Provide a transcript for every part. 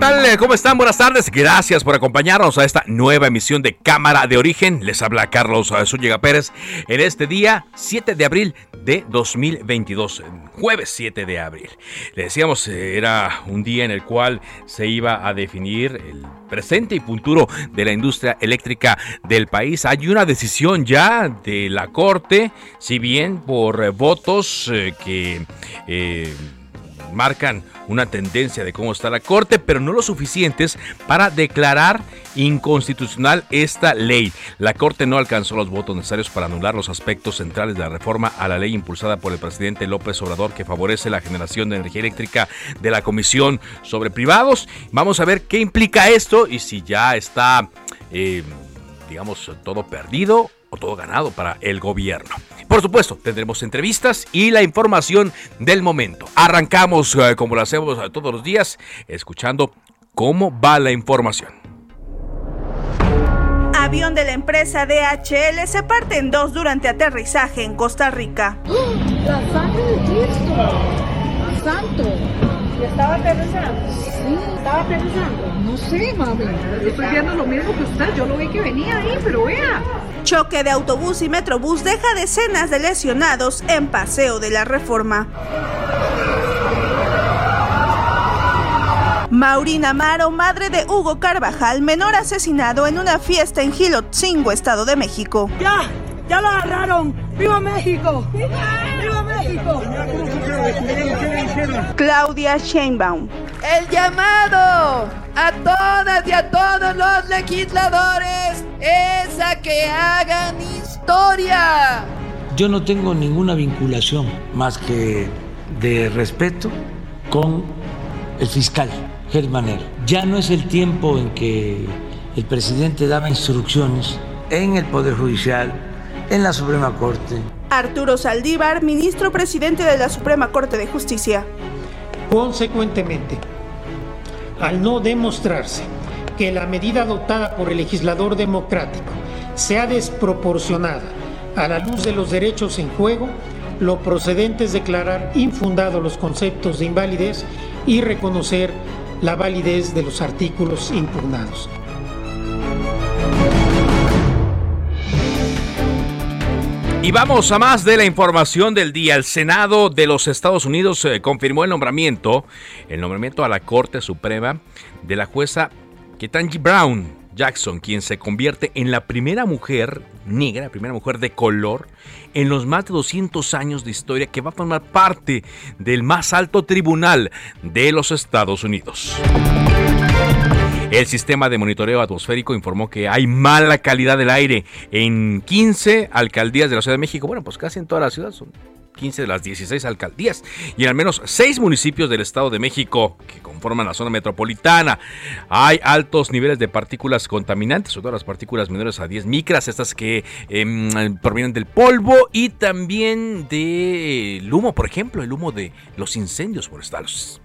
Tal? ¿Cómo están? Buenas tardes. Gracias por acompañarnos a esta nueva emisión de Cámara de Origen. Les habla Carlos Zúñiga Pérez en este día 7 de abril de 2022, jueves 7 de abril. Le decíamos, eh, era un día en el cual se iba a definir el presente y futuro de la industria eléctrica del país. Hay una decisión ya de la Corte, si bien por eh, votos eh, que... Eh, marcan una tendencia de cómo está la Corte, pero no lo suficientes para declarar inconstitucional esta ley. La Corte no alcanzó los votos necesarios para anular los aspectos centrales de la reforma a la ley impulsada por el presidente López Obrador que favorece la generación de energía eléctrica de la Comisión sobre Privados. Vamos a ver qué implica esto y si ya está, eh, digamos, todo perdido o todo ganado para el gobierno. Por supuesto, tendremos entrevistas y la información del momento. Arrancamos, eh, como lo hacemos eh, todos los días, escuchando cómo va la información. Avión de la empresa DHL se parte en dos durante aterrizaje en Costa Rica. La sangre de Cristo. Santo. ¿Y estaba aterrizando? Sí, ¿Estaba aterrizando? no sé, mami. Estoy viendo lo mismo que usted. Yo lo vi que venía ahí, pero vea. Choque de autobús y metrobús deja decenas de lesionados en Paseo de la Reforma. Maurina Amaro, madre de Hugo Carvajal, menor asesinado en una fiesta en Gilotzingo, Estado de México. ¡Ya! ¡Ya lo agarraron! ¡Viva México! ¡Viva México! Claudia Sheinbaum. El llamado a todas y a todos los legisladores es a que hagan historia. Yo no tengo ninguna vinculación más que de respeto con el fiscal Germanero. Ya no es el tiempo en que el presidente daba instrucciones en el Poder Judicial, en la Suprema Corte. Arturo Saldívar, ministro presidente de la Suprema Corte de Justicia. Consecuentemente, al no demostrarse que la medida adoptada por el legislador democrático sea desproporcionada a la luz de los derechos en juego, lo procedente es declarar infundados los conceptos de invalidez y reconocer la validez de los artículos impugnados. Y vamos a más de la información del día. El Senado de los Estados Unidos eh, confirmó el nombramiento, el nombramiento a la Corte Suprema de la jueza Ketanji Brown Jackson, quien se convierte en la primera mujer negra, la primera mujer de color en los más de 200 años de historia que va a formar parte del más alto tribunal de los Estados Unidos. El sistema de monitoreo atmosférico informó que hay mala calidad del aire en 15 alcaldías de la Ciudad de México. Bueno, pues casi en toda la ciudad son 15 de las 16 alcaldías y en al menos 6 municipios del Estado de México que conforman la zona metropolitana. Hay altos niveles de partículas contaminantes, sobre todo las partículas menores a 10 micras, estas que eh, provienen del polvo y también del humo, por ejemplo, el humo de los incendios forestales.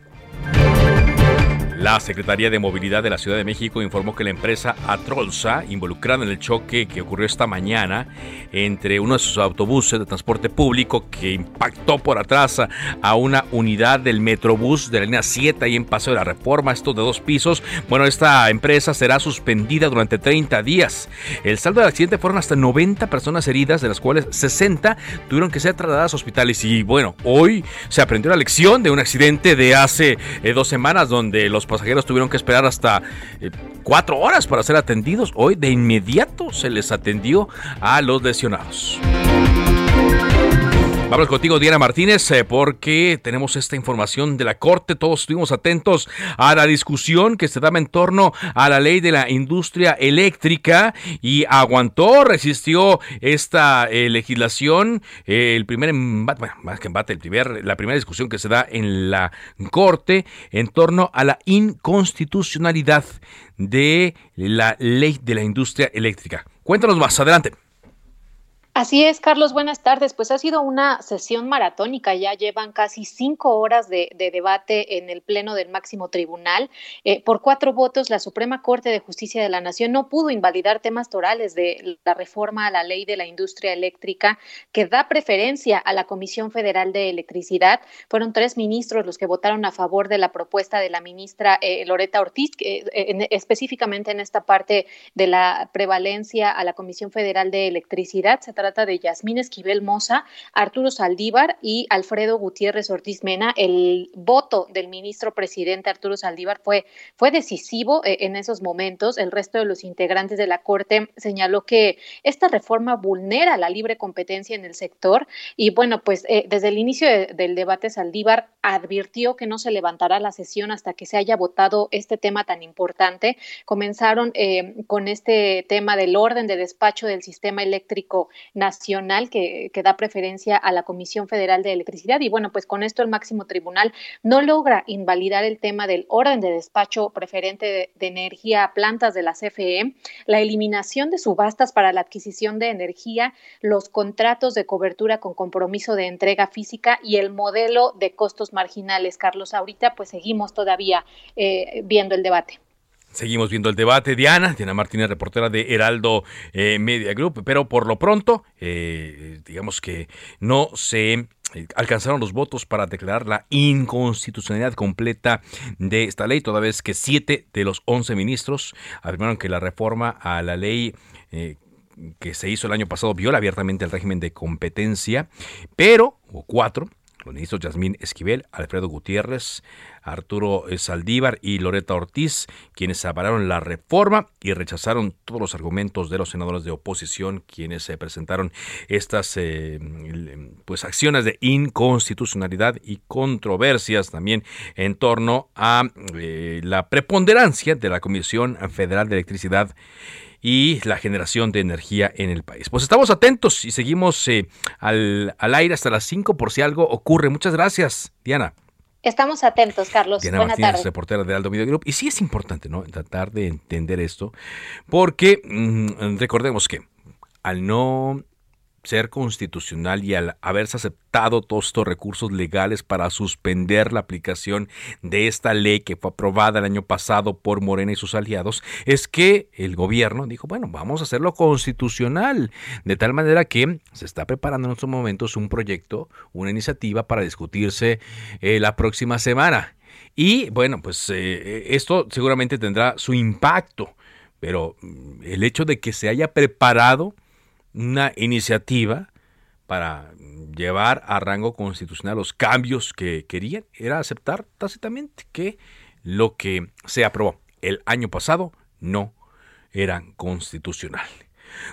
La Secretaría de Movilidad de la Ciudad de México informó que la empresa Atrolsa, involucrada en el choque que ocurrió esta mañana entre uno de sus autobuses de transporte público que impactó por atrás a una unidad del Metrobús de la línea 7 ahí en Paseo de la Reforma, esto de dos pisos. Bueno, esta empresa será suspendida durante 30 días. El saldo del accidente fueron hasta 90 personas heridas, de las cuales 60 tuvieron que ser trasladadas a hospitales. Y bueno, hoy se aprendió la lección de un accidente de hace eh, dos semanas donde los pasajeros tuvieron que esperar hasta eh, cuatro horas para ser atendidos. Hoy de inmediato se les atendió a los lesionados. Vamos contigo, Diana Martínez, eh, porque tenemos esta información de la Corte. Todos estuvimos atentos a la discusión que se daba en torno a la ley de la industria eléctrica y aguantó, resistió esta eh, legislación. Eh, el primer embate, bueno, más que embate, el primer, la primera discusión que se da en la Corte en torno a la inconstitucionalidad de la ley de la industria eléctrica. Cuéntanos más, adelante. Así es, Carlos, buenas tardes. Pues ha sido una sesión maratónica, ya llevan casi cinco horas de, debate en el Pleno del Máximo Tribunal. Eh, por cuatro votos, la Suprema Corte de Justicia de la Nación no pudo invalidar temas torales de la reforma a la ley de la industria eléctrica que da preferencia a la Comisión Federal de Electricidad. Fueron tres ministros los que votaron a favor de la propuesta de la ministra eh, Loreta Ortiz, eh, específicamente en esta parte de la prevalencia a la Comisión Federal de Electricidad. Se de Yasmín Esquivel Moza, Arturo Saldívar y Alfredo Gutiérrez Ortiz Mena. El voto del ministro presidente Arturo Saldívar fue, fue decisivo eh, en esos momentos. El resto de los integrantes de la Corte señaló que esta reforma vulnera la libre competencia en el sector y bueno, pues eh, desde el inicio del debate Saldívar advirtió que no se levantará la sesión hasta que se haya votado este tema tan importante. Comenzaron eh, con este tema del orden de despacho del sistema eléctrico nacional que, da preferencia a la Comisión Federal de Electricidad. Y bueno, pues con esto el máximo tribunal no logra invalidar el tema del orden de despacho preferente de, energía a plantas de la CFE, la eliminación de subastas para la adquisición de energía, los contratos de cobertura con compromiso de entrega física y el modelo de costos marginales. Carlos, ahorita pues seguimos todavía eh, viendo el debate. Seguimos viendo el debate. Diana, Diana Martínez, reportera de Heraldo eh, Media Group, pero por lo pronto, eh, digamos que no se eh, alcanzaron los votos para declarar la inconstitucionalidad completa de esta ley, toda vez que siete de los once ministros afirmaron que la reforma a la ley que se hizo el año pasado viola abiertamente el régimen de competencia, pero, o cuatro, los ministros Yasmín Esquivel, Alfredo Gutiérrez, Arturo Saldívar y Loreta Ortiz, quienes avalaron la reforma y rechazaron todos los argumentos de los senadores de oposición, quienes se presentaron estas eh, pues acciones de inconstitucionalidad y controversias también en torno a eh, la preponderancia de la Comisión Federal de Electricidad y la generación de energía en el país. Pues estamos atentos y seguimos eh, al, al, aire hasta las 5 por si algo ocurre. Muchas gracias, Diana. Estamos atentos, Carlos. Diana Buena Martínez, reportera de Aldo Medio Group. Y sí es importante, ¿no? Tratar de entender esto, porque mm, recordemos que al no ser constitucional y al haberse aceptado todos estos recursos legales para suspender la aplicación de esta ley que fue aprobada el año pasado por Morena y sus aliados, es que el gobierno dijo, bueno, vamos a hacerlo constitucional, de tal manera que se está preparando en estos momentos un proyecto, una iniciativa para discutirse eh, la próxima semana. Y bueno, pues eh, esto seguramente tendrá su impacto, pero mm, el hecho de que se haya preparado una iniciativa para llevar a rango constitucional los cambios que querían, era aceptar tácitamente que lo que se aprobó el año pasado no era constitucional.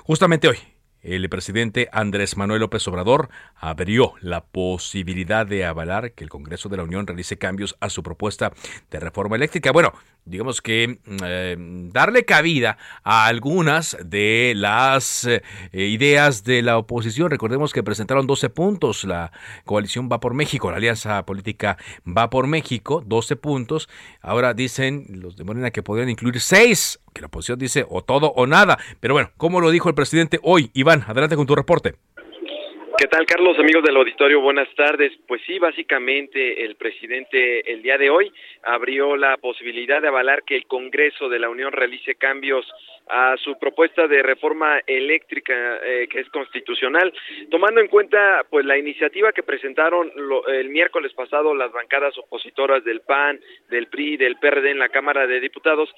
Justamente hoy, el presidente Andrés Manuel López Obrador abrió la posibilidad de avalar que el Congreso de la Unión realice cambios a su propuesta de reforma eléctrica. Bueno, digamos que eh, darle cabida a algunas de las eh, ideas de la oposición. Recordemos que presentaron 12 puntos. La coalición va por México, la alianza política va por México, 12 puntos. Ahora dicen los de Morena que podrían incluir 6, que la oposición dice o todo o nada. Pero bueno, como lo dijo el presidente hoy, Iván, adelante con tu reporte. ¿Qué tal, Carlos? Amigos del auditorio, buenas tardes. Pues sí, básicamente el presidente el día de hoy abrió la posibilidad de avalar que el Congreso de la Unión realice cambios a su propuesta de reforma eléctrica eh, que es constitucional, tomando en cuenta pues la iniciativa que presentaron el miércoles pasado las bancadas opositoras del PAN, del PRI, del PRD en la Cámara de Diputados,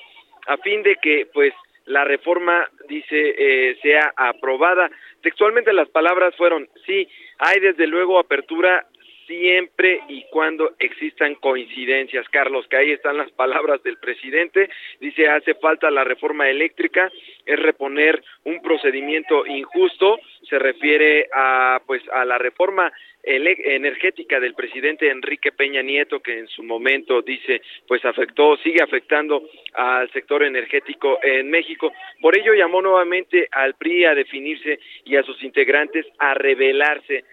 a fin de que pues la reforma, dice, eh, sea aprobada. Textualmente las palabras fueron, sí, hay desde luego apertura siempre y cuando existan coincidencias. Carlos, que ahí están las palabras del presidente. Dice, hace falta la reforma eléctrica, es reponer un procedimiento injusto, se refiere a pues a la reforma energética del presidente Enrique Peña Nieto que en su momento dice pues afectó sigue afectando al sector energético en México. Por ello llamó nuevamente al PRI a definirse y a sus integrantes a rebelarse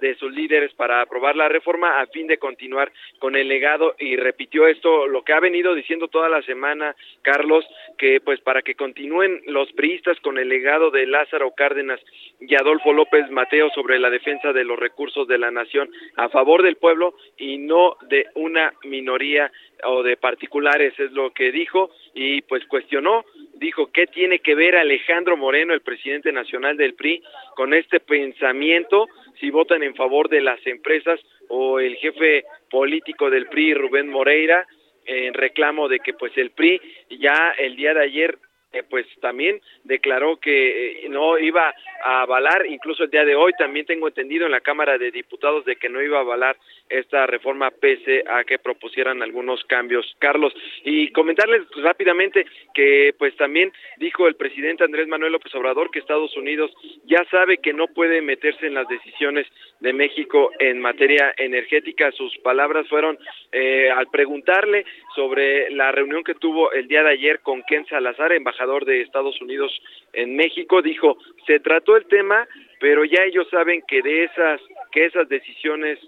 de sus líderes para aprobar la reforma a fin de continuar con el legado. Y repitió esto lo que ha venido diciendo toda la semana Carlos que pues para que continúen los priistas con el legado de Lázaro Cárdenas y Adolfo López Mateo sobre la defensa de los recursos de la nación a favor del pueblo y no de una minoría o de particulares es lo que dijo y pues cuestionó. Dijo qué tiene que ver Alejandro Moreno el presidente nacional del PRI con este pensamiento si votan en favor de las empresas o el jefe político del PRI, Rubén Moreira, en reclamo de que pues el PRI ya el día de ayer eh, pues también declaró que eh, no iba a avalar, incluso el día de hoy también tengo entendido en la Cámara de Diputados de que no iba a avalar esta reforma pese a que propusieran algunos cambios. Carlos, y comentarles rápidamente que pues también dijo el presidente Andrés Manuel López Obrador que Estados Unidos ya sabe que no puede meterse en las decisiones de México en materia energética. Sus palabras fueron eh, al preguntarle sobre la reunión que tuvo el día de ayer con Ken Salazar, embajador de Estados Unidos en México, dijo, se trató el tema, pero ya ellos saben que de esas que esas decisiones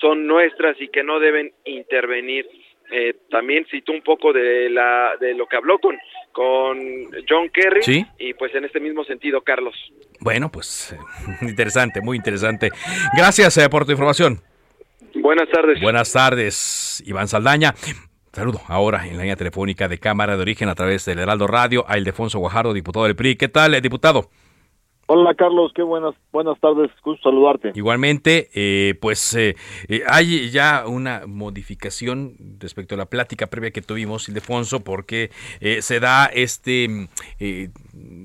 son nuestras y que no deben intervenir. Eh, también citó un poco de la de lo que habló con con John Kerry y pues en este mismo sentido Carlos bueno pues interesante muy interesante gracias eh, por tu información buenas tardes buenas tardes Iván Saldaña Saludo ahora en la línea telefónica de Cámara de Origen a través del Heraldo Radio a Ildefonso Guajardo, diputado del PRI. ¿Qué tal, eh, diputado? Hola Carlos, qué buenas buenas tardes, gusto saludarte. Igualmente, eh, pues eh, eh, hay ya una modificación respecto a la plática previa que tuvimos, Ildefonso, porque se da este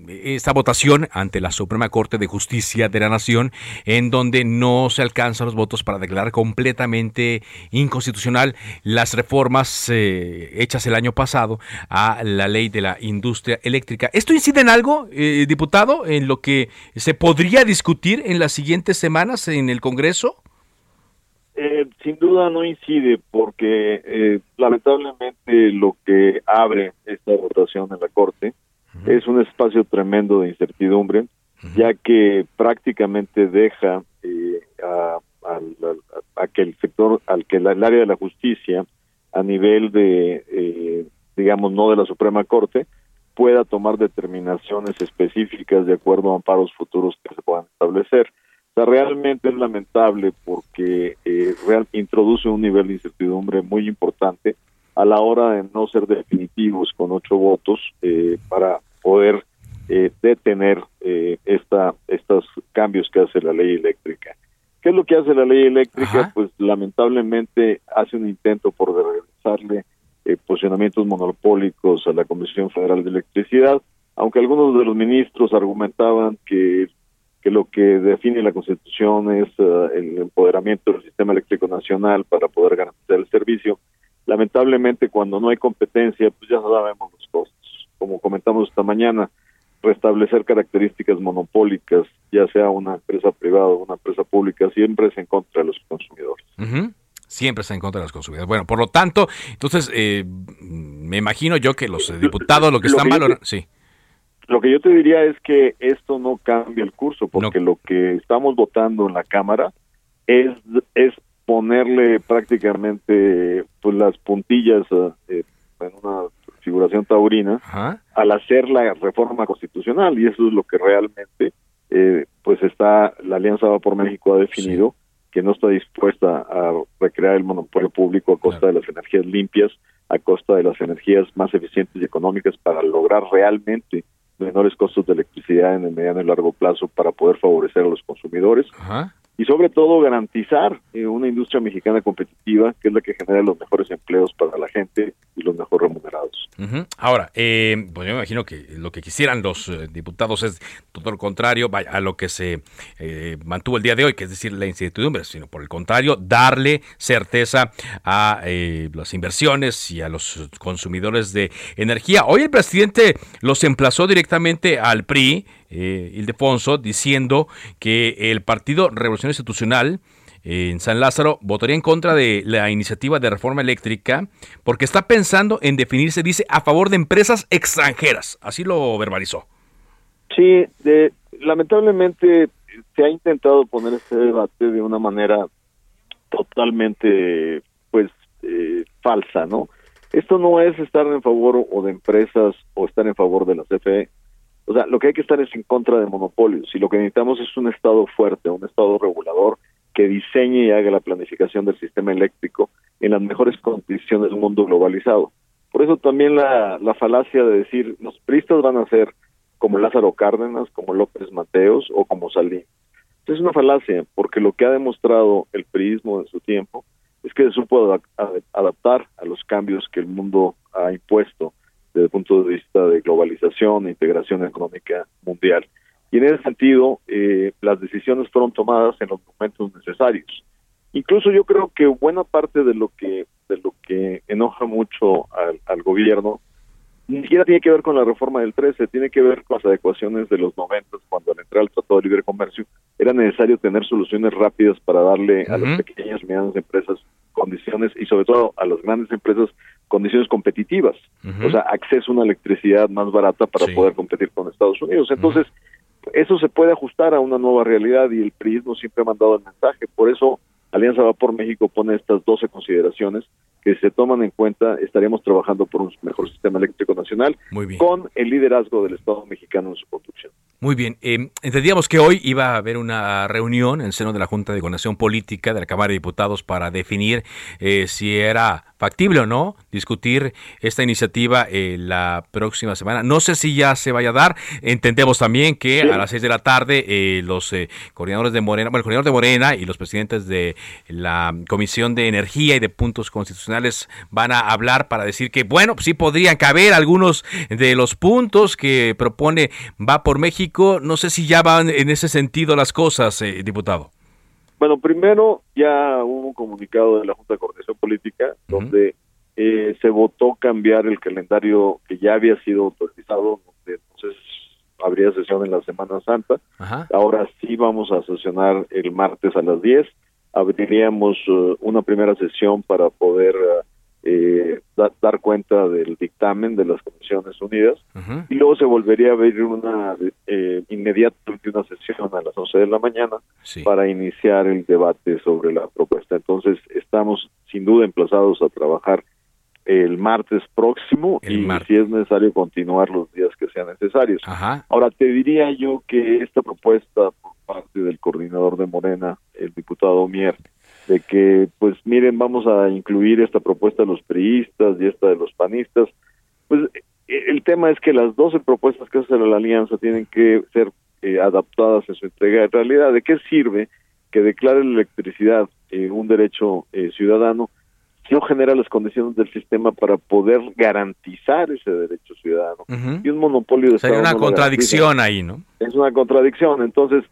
esta votación ante la Suprema Corte de Justicia de la Nación, en donde no se alcanzan los votos para declarar completamente inconstitucional las reformas hechas el año pasado a la ley de la industria eléctrica. ¿Esto incide en algo, diputado, en lo que se podría discutir en las siguientes semanas en el Congreso? Eh, sin duda no incide porque eh, lamentablemente lo que abre esta votación en la Corte es un espacio tremendo de incertidumbre, ya que prácticamente deja eh, a, que el sector, al que el área de la justicia, a nivel de, digamos, no de la Suprema Corte, pueda tomar determinaciones específicas de acuerdo a amparos futuros que se puedan establecer. O sea, realmente es lamentable porque eh, real, introduce un nivel de incertidumbre muy importante a la hora de no ser definitivos con ocho votos eh, para poder eh, detener eh, esta, estos cambios que hace la ley eléctrica. ¿Qué es lo que hace la ley eléctrica? Pues lamentablemente hace un intento por regresarle eh, posicionamientos monopólicos a la Comisión Federal de Electricidad, aunque algunos de los ministros argumentaban que, que lo que define la Constitución es eh, el empoderamiento del sistema eléctrico nacional para poder garantizar el servicio. Lamentablemente, cuando no hay competencia, pues ya sabemos los costos. Como comentamos esta mañana, restablecer características monopólicas, ya sea una empresa privada o una empresa pública, siempre es en contra de los consumidores siempre está en contra de los consumidores. Bueno, por lo tanto, entonces, eh, me imagino yo que los diputados lo que están valorando... Sí. Lo que yo te diría es que esto no cambia el curso, porque lo que estamos votando en la Cámara es, es ponerle prácticamente pues las puntillas eh, en una figuración taurina al hacer la reforma constitucional y eso es lo que realmente eh, pues está la Alianza Va por México ha definido que no está dispuesta a recrear el monopolio público a costa de las energías limpias, a costa de las energías más eficientes y económicas para lograr realmente menores costos de electricidad en el mediano y largo plazo para poder favorecer a los consumidores y sobre todo garantizar eh, una industria mexicana competitiva que es la que genera los mejores empleos para la gente y los mejor remunerados. Ahora, eh, pues yo me imagino que lo que quisieran los eh, diputados es todo lo contrario a lo que se eh, mantuvo el día de hoy, que es decir, la incertidumbre, sino por el contrario, darle certeza a las inversiones y a los consumidores de energía. Hoy el presidente los emplazó directamente al PRI, Ildefonso, diciendo que el Partido Revolución Institucional en San Lázaro votaría en contra de la iniciativa de reforma eléctrica porque está pensando en definirse, dice, a favor de empresas extranjeras. Así lo verbalizó. Sí, lamentablemente se ha intentado poner este debate de una manera totalmente, pues, eh, falsa, ¿no? Esto no es estar en favor o de empresas o estar en favor de la CFE. O sea, lo que hay que estar es en contra de monopolios y lo que necesitamos es un Estado fuerte, un Estado regulador que diseñe y haga la planificación del sistema eléctrico en las mejores condiciones de un mundo globalizado. Por eso también la, la falacia de decir los pristas van a ser como Lázaro Cárdenas, como López Mateos o como Salín. Es una falacia, porque lo que ha demostrado el priismo en su tiempo es que supo adaptar a los cambios que el mundo ha impuesto desde el punto de vista de globalización e integración económica mundial. Y en ese sentido, eh, las decisiones fueron tomadas en los momentos necesarios. Incluso yo creo que buena parte de lo que de lo que enoja mucho al, gobierno ni siquiera tiene que ver con la reforma del 13, tiene que ver con las adecuaciones de los 90, cuando al entrar al Tratado de Libre Comercio era necesario tener soluciones rápidas para darle a las pequeñas y medianas empresas condiciones y sobre todo a las grandes empresas condiciones competitivas, o sea, acceso a una electricidad más barata para poder competir con Estados Unidos. Entonces, eso se puede ajustar a una nueva realidad y el PRIismo siempre ha mandado el mensaje. Por eso Alianza Va por México pone estas 12 consideraciones que se toman en cuenta estaríamos trabajando por un mejor sistema eléctrico nacional con el liderazgo del Estado mexicano en su construcción. Muy bien, eh, entendíamos que hoy iba a haber una reunión en el seno de la Junta de Coordinación Política de la Cámara de Diputados para definir eh, si era factible o no discutir esta iniciativa eh, la próxima semana. No sé si ya se vaya a dar. Entendemos también que a las seis de la tarde eh, los eh, coordinadores de Morena, bueno, el coordinador de Morena y los presidentes de la Comisión de Energía y de Puntos Constitucionales van a hablar para decir que, bueno, sí podrían caber algunos de los puntos que propone Va por México. No sé si ya van en ese sentido las cosas, diputado. Bueno, primero ya hubo un comunicado de la Junta de Coordinación Política donde eh, se votó cambiar el calendario que ya había sido autorizado, donde entonces habría sesión en la Semana Santa. Ahora sí vamos a sesionar el martes a las 10. Abriríamos uh, una primera sesión para poder uh, eh, dar cuenta del dictamen de las Comisiones Unidas. Y luego se volvería a abrir una eh, inmediatamente una sesión a las 11 de la mañana para iniciar el debate sobre la propuesta. Entonces estamos sin duda emplazados a trabajar el martes próximo y si es necesario continuar los días que sean necesarios. Ahora te diría yo que esta propuesta por coordinador de Morena, el diputado Mier, de que, pues miren, vamos a incluir esta propuesta de los priistas y esta de los panistas. Pues e, el tema es que las 12 propuestas que hace la alianza tienen que ser eh, adaptadas en su entrega. En realidad, ¿de qué sirve que declare la electricidad eh, un derecho eh, ciudadano si no genera las condiciones del sistema para poder garantizar ese derecho ciudadano? Y un monopolio de Sería una contradicción ahí, ¿no? Es una contradicción. Entonces,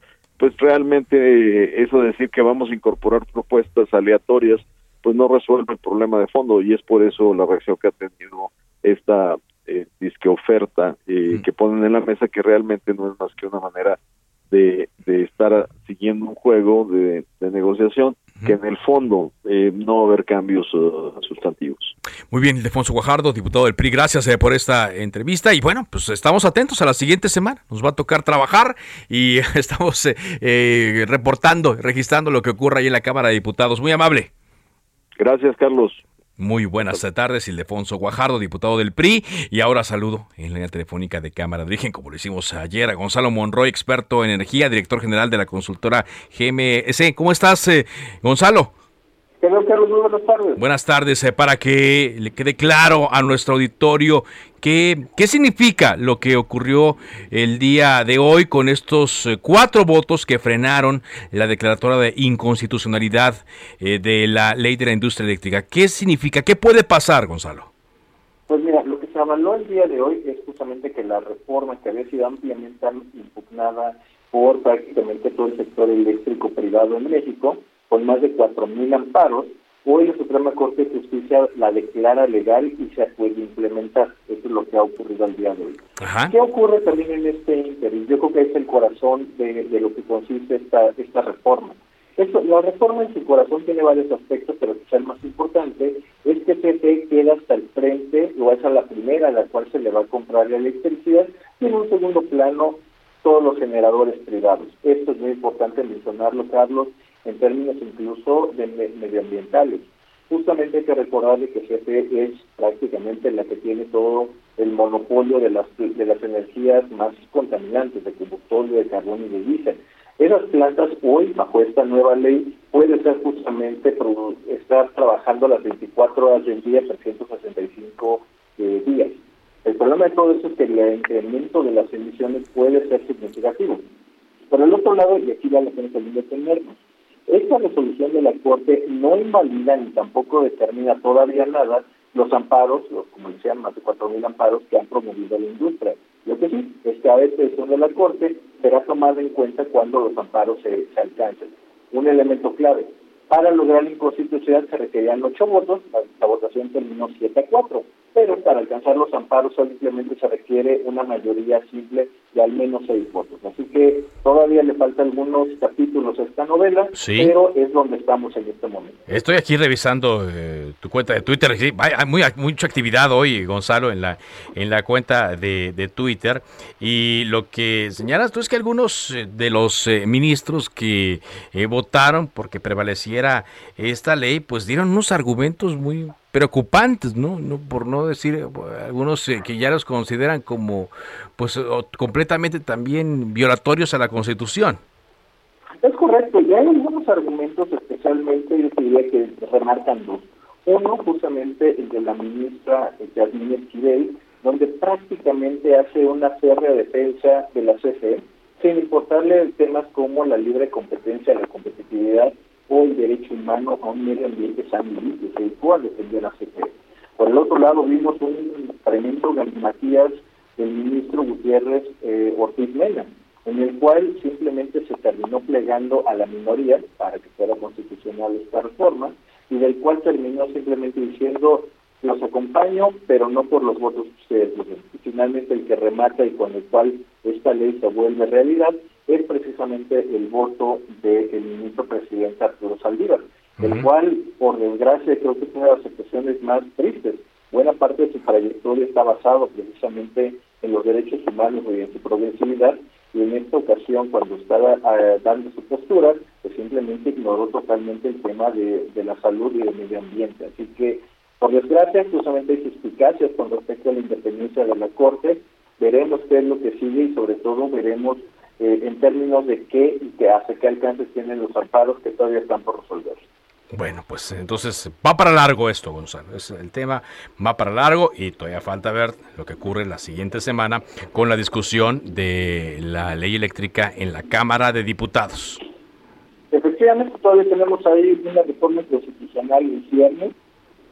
pues realmente eh, eso de decir que vamos a incorporar propuestas aleatorias, pues no resuelve el problema de fondo y es por eso la reacción que ha tenido esta eh, disque oferta eh, que ponen en la mesa que realmente no es más que una manera de, de estar siguiendo un juego de, negociación que en el fondo eh, no va a haber cambios uh, sustantivos. Muy bien, Ildefonso Guajardo, diputado del PRI, gracias eh, por esta entrevista y bueno, pues estamos atentos a la siguiente semana, nos va a tocar trabajar y estamos eh, reportando, registrando lo que ocurra ahí en la Cámara de Diputados. Muy amable. Gracias, Carlos. Muy buenas tardes, Ildefonso Guajardo, diputado del PRI. Y ahora saludo en línea telefónica de Cámara de Origen, como lo hicimos ayer, a Gonzalo Monroy, experto en energía, director general de la consultora GMS. ¿Cómo estás, eh, Gonzalo? Buenas tardes. Buenas tardes, eh, para que le quede claro a nuestro auditorio qué, qué significa lo que ocurrió el día de hoy con estos eh, cuatro votos que frenaron la declaratoria de inconstitucionalidad eh, de la ley de la industria eléctrica. ¿Qué significa? ¿Qué puede pasar, Gonzalo? Pues mira, lo que se avaló el día de hoy es justamente que la reforma que había sido ampliamente impugnada por prácticamente todo el sector eléctrico privado en México, con más de 4.000 amparos, hoy la Suprema Corte de Justicia la declara legal y se puede implementar. Eso es lo que ha ocurrido el día de hoy. ¿Qué ocurre también en este interés? Yo creo que es el corazón de, de lo que consiste esta, esta reforma. Esto, la reforma en su corazón tiene varios aspectos, pero quizá el más importante es que CFE queda hasta el frente, o es a la primera a la cual se le va a comprar la electricidad, y en un segundo plano todos los generadores privados. Esto es muy importante mencionarlo, Carlos, en términos incluso de medioambientales. Justamente hay que recordarle que CFE es prácticamente la que tiene todo el monopolio de las, de las energías más contaminantes, de combustible, de carbón y de diésel. Esas plantas hoy, bajo esta nueva ley, pueden ser justamente estar trabajando las 24 horas del día, 365 eh, días. El problema de todo eso es que el incremento de las emisiones puede ser significativo. Por el otro lado, y aquí ya lo tenemos que detenernos, esta resolución de la Corte no invalida ni tampoco determina todavía nada los amparos, los, como decían, más de 4.000 amparos que han promovido la industria. Lo que sí es que a veces de la Corte será tomado en cuenta cuando los amparos se, se alcancen. Un elemento clave, para lograr la inconstitucionalidad se requerían ocho votos, la, votación terminó 7 a 4, pero para alcanzar los amparos simplemente se requiere una mayoría simple de al menos seis votos. Así que todavía le faltan algunos capítulos a esta novela, pero es donde estamos en este momento. Estoy aquí revisando eh, tu cuenta de Twitter. Hay muy, mucha actividad hoy, Gonzalo, en la, en la cuenta de, de Twitter. Y lo que señalas tú es que algunos eh, de los eh, ministros que votaron porque prevaleciera esta ley, pues dieron unos argumentos muy preocupantes, ¿no? no por no decir eh, algunos eh, que ya los consideran como pues completamente también violatorios a la Constitución. Es correcto, y hay algunos argumentos especialmente, yo diría que remarcan dos. Uno, justamente el de la ministra Yasmín Esquivel, donde prácticamente hace una férrea defensa de la CFE, sin importarle temas como la libre competencia, la competitividad o el derecho humano a un medio ambiente sano y dedicó a defender la CFE. Por el otro lado, vimos un tremendo Matías del ministro Gutiérrez eh, Ortiz Mena, en el cual simplemente se terminó plegando a la minoría para que fuera constitucional esta reforma, y del cual terminó simplemente diciendo los acompaño, pero no por los votos que ustedes dicen. Finalmente el que remata y con el cual esta ley se vuelve realidad es precisamente el voto del ministro presidente Arturo Saldívar, el cual, por desgracia, creo que es una de las expresiones más tristes. Buena parte de su trayectoria está basado precisamente en los derechos humanos y en su progresividad, y en esta ocasión, cuando estaba eh, dando su postura, pues simplemente ignoró totalmente el tema de, de la salud y del medio ambiente. Así que, por desgracia, justamente hay suspicacias con respecto a la independencia de la Corte. Veremos qué es lo que sigue y, sobre todo, veremos eh, en términos de qué y qué hace, qué alcances tienen los amparos que todavía están por resolver. Bueno, pues entonces va para largo esto, Gonzalo. Es el tema va para largo y todavía falta ver lo que ocurre la siguiente semana con la discusión de la ley eléctrica en la Cámara de Diputados. Efectivamente, todavía tenemos ahí una reforma constitucional en cierre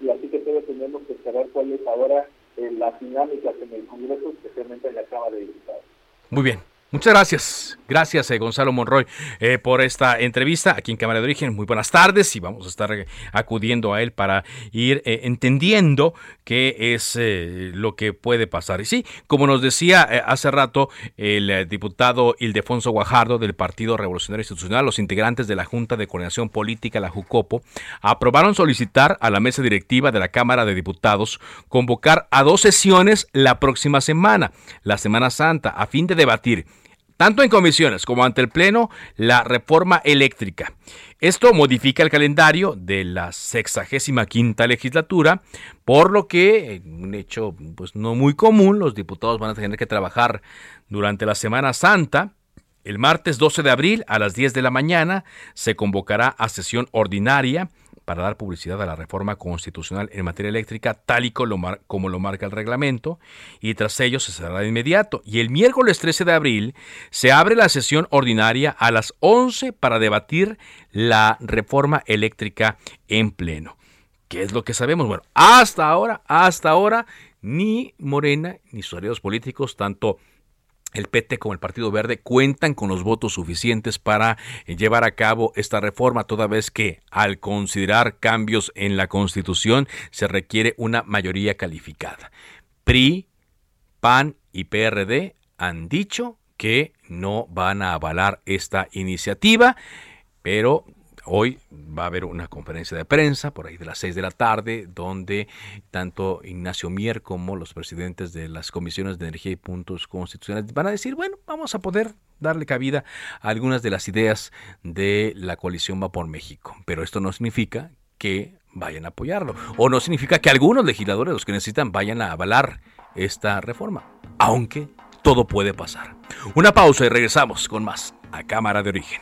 y así que todavía tenemos que esperar cuál es ahora eh, las dinámicas en el Congreso, especialmente en la Cámara de Diputados. Muy bien. Muchas gracias. Gracias, eh, Gonzalo Monroy, eh, por esta entrevista aquí en Cámara de Origen. Muy buenas tardes y vamos a estar eh, acudiendo a él para ir entendiendo qué es lo que puede pasar. Y sí, como nos decía hace rato el diputado Ildefonso Guajardo del Partido Revolucionario Institucional, los integrantes de la Junta de Coordinación Política, la JUCOPO, aprobaron solicitar a la mesa directiva de la Cámara de Diputados convocar a dos sesiones la próxima semana, la Semana Santa, a fin de debatir tanto en comisiones como ante el Pleno, la reforma eléctrica. Esto modifica el calendario de la sexagésima quinta legislatura, por lo que, un hecho pues, no muy común, los diputados van a tener que trabajar durante la Semana Santa. El martes 12 de abril a las 10 de la mañana se convocará a sesión ordinaria para dar publicidad a la reforma constitucional en materia eléctrica, tal y como lo, marca el reglamento, y tras ello se cerrará de inmediato. Y el miércoles 13 de abril se abre la sesión ordinaria a las 11 para debatir la reforma eléctrica en pleno. ¿Qué es lo que sabemos? Bueno, hasta ahora, hasta ahora ni Morena ni sus aliados políticos, tanto el PT como el Partido Verde cuentan con los votos suficientes para eh, llevar a cabo esta reforma, toda vez que al considerar cambios en la Constitución se requiere una mayoría calificada. PRI, PAN y PRD han dicho que no van a avalar esta iniciativa, pero Hoy va a haber una conferencia de prensa por ahí de las 6 de la tarde, donde tanto Ignacio Mier como los presidentes de las comisiones de energía y puntos constitucionales van a decir, bueno, vamos a poder darle cabida a algunas de las ideas de la coalición Va por México. Pero esto no significa que vayan a apoyarlo, o no significa que algunos legisladores, los que necesitan, vayan a avalar esta reforma, aunque todo puede pasar. Una pausa y regresamos con más a Cámara de Origen.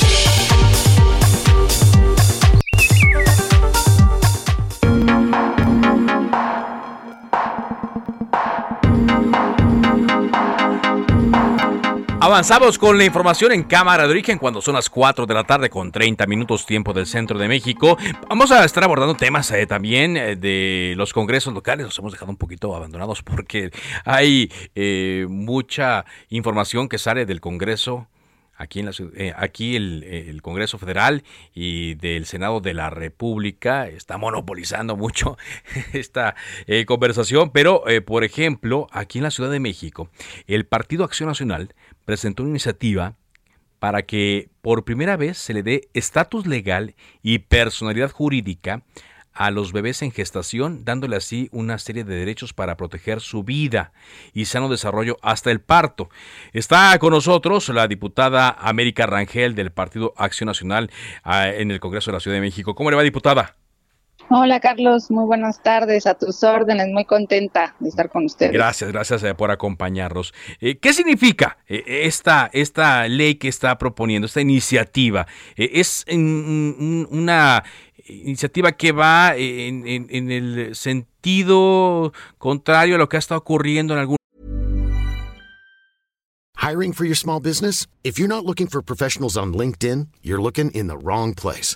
Avanzamos con la información en Cámara de Origen cuando son las 4 de la tarde con 30 minutos tiempo del centro de México. Vamos a estar abordando temas eh, también eh, de los congresos locales. Los hemos dejado un poquito abandonados porque hay eh, mucha información que sale del Congreso aquí, en la, aquí el, Congreso Federal y del Senado de la República está monopolizando mucho esta conversación, pero por ejemplo, aquí en la Ciudad de México, el Partido Acción Nacional presentó una iniciativa para que por primera vez se le dé estatus legal y personalidad jurídica a los bebés en gestación, dándole así una serie de derechos para proteger su vida y sano desarrollo hasta el parto. Está con nosotros la diputada América Rangel del Partido Acción Nacional ah, en el Congreso de la Ciudad de México. ¿Cómo le va, diputada? Hola Carlos, muy buenas tardes, a tus órdenes, muy contenta de estar con ustedes. Gracias, gracias eh, por acompañarnos. Eh, ¿Qué significa eh, esta, esta ley que está proponiendo, esta iniciativa? ¿Es una iniciativa que va en, en el sentido contrario a lo que ha estado ocurriendo en algún Hiring for your small business? If you're not looking for professionals on LinkedIn, you're looking in the wrong place.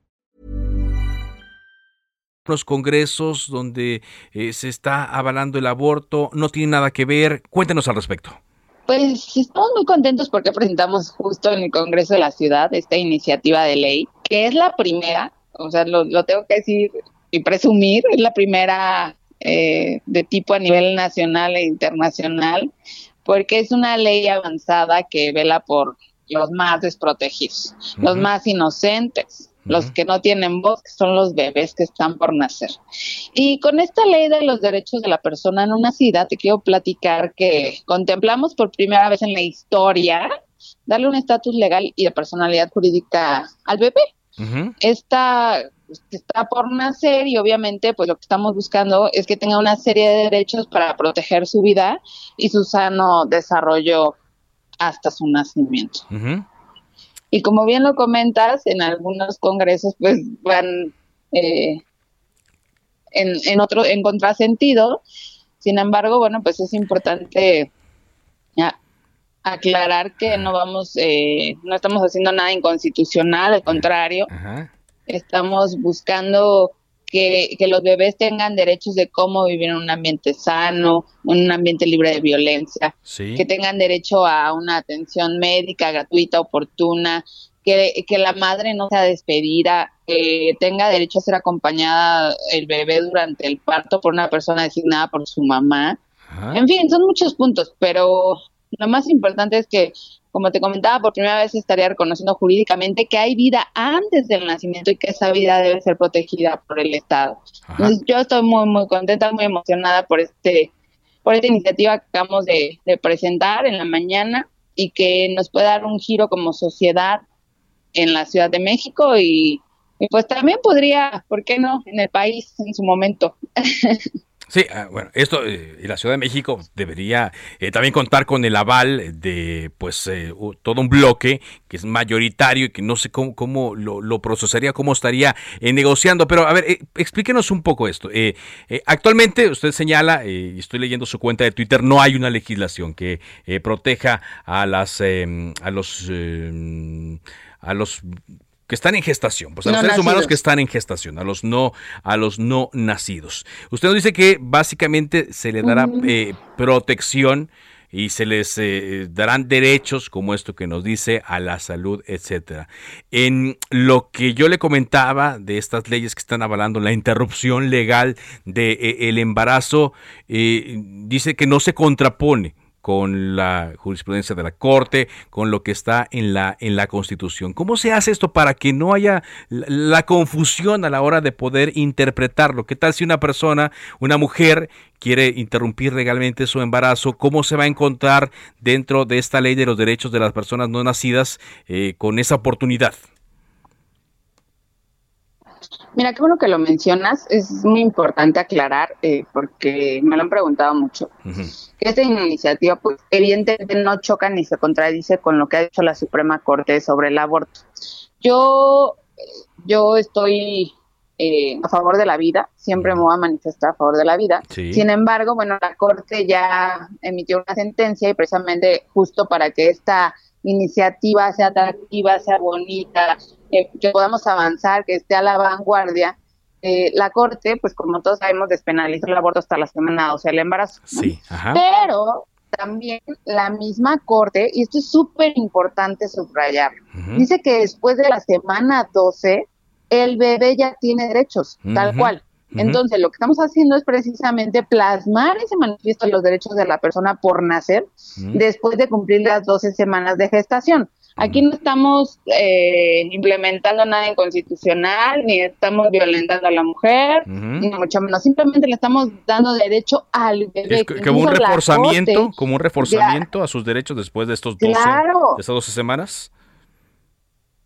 Los congresos donde eh, se está avalando el aborto no tiene nada que ver. Cuéntenos al respecto. Pues estamos muy contentos porque presentamos justo en el Congreso de la Ciudad esta iniciativa de ley, que es la primera, o sea, lo, tengo que decir y presumir, es la primera eh, de tipo a nivel nacional e internacional, porque es una ley avanzada que vela por los más desprotegidos, los más inocentes, los que no tienen voz, que son los bebés que están por nacer. Y con esta ley de los derechos de la persona no nacida, te quiero platicar que contemplamos por primera vez en la historia darle un estatus legal y de personalidad jurídica al bebé. Esta está por nacer y obviamente pues lo que estamos buscando es que tenga una serie de derechos para proteger su vida y su sano desarrollo hasta su nacimiento. Y como bien lo comentas, en algunos congresos pues van eh, en, en otro, en contrasentido. Sin embargo, bueno, pues es importante aclarar que no vamos, eh, no estamos haciendo nada inconstitucional, al contrario, estamos buscando que, los bebés tengan derechos de cómo vivir en un ambiente sano, en un ambiente libre de violencia, que tengan derecho a una atención médica gratuita, oportuna, que, que la madre no sea despedida, que tenga derecho a ser acompañada el bebé durante el parto por una persona designada por su mamá. En fin, son muchos puntos, pero lo más importante es que, como te comentaba, por primera vez estaría reconociendo jurídicamente que hay vida antes del nacimiento y que esa vida debe ser protegida por el Estado. Entonces, yo estoy muy, muy contenta, muy emocionada por este por esta iniciativa que acabamos de, presentar en la mañana y que nos puede dar un giro como sociedad en la Ciudad de México y, y pues también podría, ¿por qué no?, en el país en su momento. Sí, ah, bueno, esto eh, la Ciudad de México debería eh, también contar con el aval de pues eh, todo un bloque que es mayoritario y que no sé cómo, cómo lo, procesaría, cómo estaría negociando. Pero a ver, explíquenos un poco esto. actualmente usted señala, y estoy leyendo su cuenta de Twitter, no hay una legislación que proteja a las a los a los que están en gestación, pues a los seres humanos que están en gestación, a los no, a los no nacidos. Usted nos dice que básicamente se le dará eh, protección y se les eh, darán derechos como esto que nos dice a la salud, etcétera. En lo que yo le comentaba de estas leyes que están avalando la interrupción legal del de, el embarazo, eh, dice que no se contrapone con la jurisprudencia de la Corte, con lo que está en la, en la Constitución. ¿Cómo se hace esto para que no haya la, confusión a la hora de poder interpretarlo? ¿Qué tal si una persona, una mujer, quiere interrumpir legalmente su embarazo? ¿Cómo se va a encontrar dentro de esta ley de los derechos de las personas no nacidas eh, con esa oportunidad? Mira, qué bueno que lo mencionas. Es muy importante aclarar, eh, porque me lo han preguntado mucho, que esta iniciativa, pues, evidentemente no choca ni se contradice con lo que ha dicho la Suprema Corte sobre el aborto. Yo, yo estoy eh, a favor de la vida, siempre me voy a manifestar a favor de la vida. Sin embargo, bueno, la Corte ya emitió una sentencia y precisamente justo para que esta iniciativa sea atractiva, sea bonita, que podamos avanzar, que esté a la vanguardia, eh, la Corte, pues como todos sabemos, despenalizó el aborto hasta la semana, o sea, el embarazo. Sí, Pero también la misma Corte, y esto es súper importante subrayar, dice que después de la semana 12, el bebé ya tiene derechos, tal cual. Entonces, lo que estamos haciendo es precisamente plasmar ese manifiesto de los derechos de la persona por nacer después de cumplir las 12 semanas de gestación. Aquí no estamos eh, implementando nada inconstitucional, ni estamos violentando a la mujer, ni mucho menos. Simplemente le estamos dando derecho al bebé. como un reforzamiento, como un reforzamiento a sus derechos después de estos 12, de estas 12 semanas.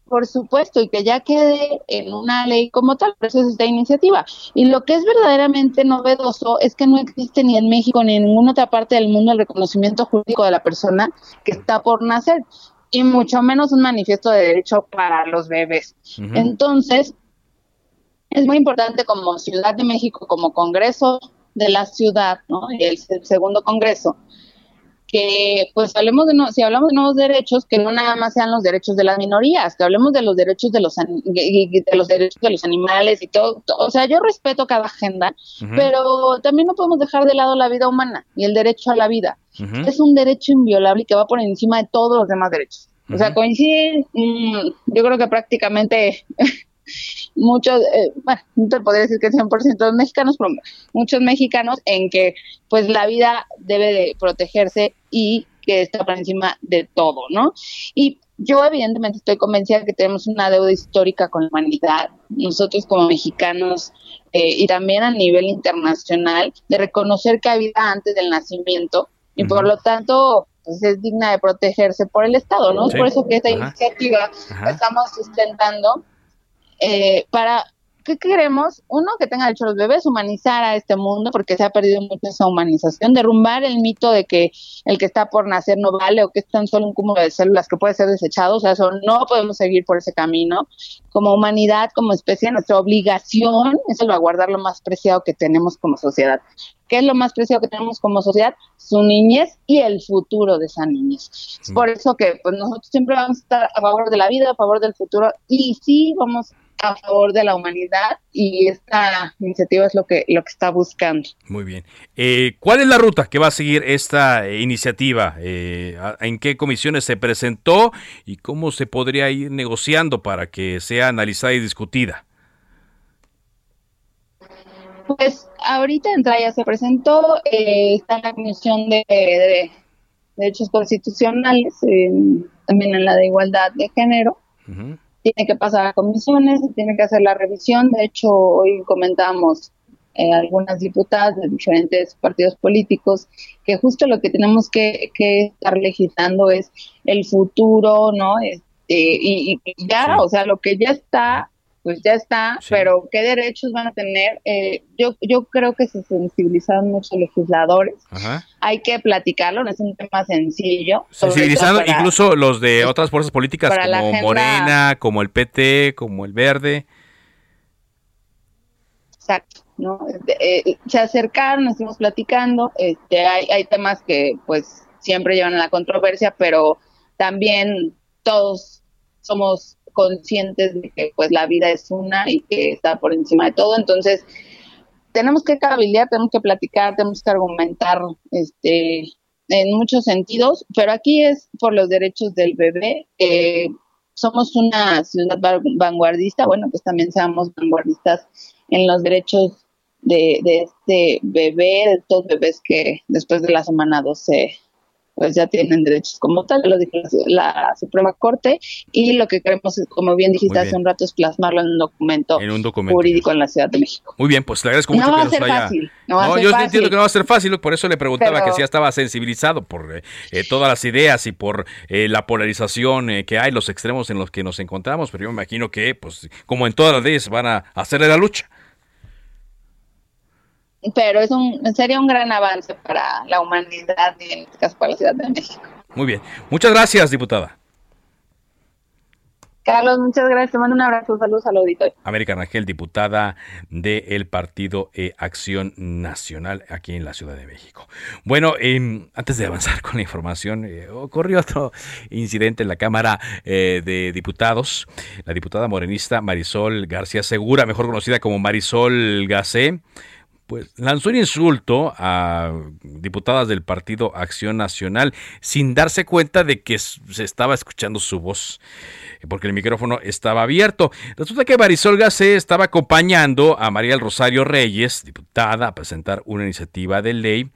Por supuesto, y que ya quede en una ley como tal, por eso es esta iniciativa. Y lo que es verdaderamente novedoso es que no existe ni en México ni en ninguna otra parte del mundo el reconocimiento jurídico de la persona que está por nacer y mucho menos un manifiesto de derecho para los bebés. Entonces, es muy importante como Ciudad de México, como Congreso de la ciudad, ¿no? Y el, segundo Congreso, que pues hablemos de no, si hablamos de nuevos derechos, que no nada más sean los derechos de las minorías, que hablemos de los derechos de los de los derechos de los animales y todo, o sea, yo respeto cada agenda, pero también no podemos dejar de lado la vida humana y el derecho a la vida es un derecho inviolable y que va por encima de todos los demás derechos. O sea, coincide, mm, yo creo que prácticamente muchos, eh, bueno, no te podría decir que 100% de los mexicanos, pero muchos mexicanos en que pues la vida debe de protegerse y que está por encima de todo, ¿no? Y yo evidentemente estoy convencida que tenemos una deuda histórica con la humanidad, nosotros como mexicanos eh, y también a nivel internacional, de reconocer que hay vida antes del nacimiento y por lo tanto pues, es digna de protegerse por el Estado, ¿no? Es por eso que esta iniciativa estamos sustentando eh, para ¿qué queremos? Uno, que tenga derecho a los bebés, humanizar a este mundo, porque se ha perdido mucho esa humanización, derrumbar el mito de que el que está por nacer no vale o que es tan solo un cúmulo de células que puede ser desechado, o sea, eso no podemos seguir por ese camino. Como humanidad, como especie, nuestra obligación es salvaguardar lo más preciado que tenemos como sociedad. ¿Qué es lo más preciado que tenemos como sociedad? Su niñez y el futuro de esa niñez. Por eso que pues, nosotros siempre vamos a estar a favor de la vida, a favor del futuro, y sí vamos a favor de la humanidad y esta iniciativa es lo que lo que está buscando. Muy bien. Eh, ¿Cuál es la ruta que va a seguir esta iniciativa? Eh, ¿En qué comisiones se presentó y cómo se podría ir negociando para que sea analizada y discutida? Pues ahorita entra ya se presentó, eh, está en la Comisión de, Derechos Constitucionales, también en la de Igualdad de Género. Tiene que pasar a comisiones, tiene que hacer la revisión. De hecho, hoy comentamos eh, algunas diputadas de diferentes partidos políticos que justo lo que tenemos que, estar legislando es el futuro, ¿no? Este, y, ya, o sea, lo que ya está pues ya está, pero ¿qué derechos van a tener? Eh, yo, yo creo que se sensibilizaron muchos legisladores. Hay que platicarlo, no es un tema sencillo. Sensibilizando incluso los de otras fuerzas políticas como Morena, como el PT, como el Verde. Exacto. ¿no? Eh, se acercaron, estuvimos platicando, este, hay, hay temas que pues siempre llevan a la controversia, pero también todos somos conscientes de que pues la vida es una y que está por encima de todo, entonces tenemos que cabildear, tenemos que platicar, tenemos que argumentar este en muchos sentidos, pero aquí es por los derechos del bebé. somos una ciudad vanguardista, bueno, pues también seamos vanguardistas en los derechos de, de este bebé, de estos bebés que después de la semana 12 pues ya tienen derechos como tal, lo dijo la, Suprema Corte, y lo que queremos, como bien dijiste hace un rato, es plasmarlo en un documento, jurídico en la Ciudad de México. Muy bien, pues le agradezco mucho no va a ser Fácil, no, va a ser yo entiendo que no va a ser fácil, por eso le preguntaba que si ya estaba sensibilizado por eh, todas las ideas y por eh, la polarización eh, que hay, los extremos en los que nos encontramos, pero yo me imagino que, pues, como en todas las leyes, van a hacerle la lucha pero es un, sería un gran avance para la humanidad y en este caso para la Ciudad de México. Muy bien. Muchas gracias, diputada. Carlos, muchas gracias. Te mando un abrazo. Saludos al auditorio. América Rangel, diputada del Partido eh, Acción Nacional aquí en la Ciudad de México. Bueno, em, antes de avanzar con la información, eh, ocurrió otro incidente en la Cámara eh, de Diputados. La diputada morenista Marisol García Segura, mejor conocida como Marisol Gacé, pues lanzó un insulto a diputadas del Partido Acción Nacional sin darse cuenta de que se estaba escuchando su voz porque el micrófono estaba abierto. Resulta que Marisol Gacé estaba acompañando a María del Rosario Reyes, diputada, a presentar una iniciativa de ley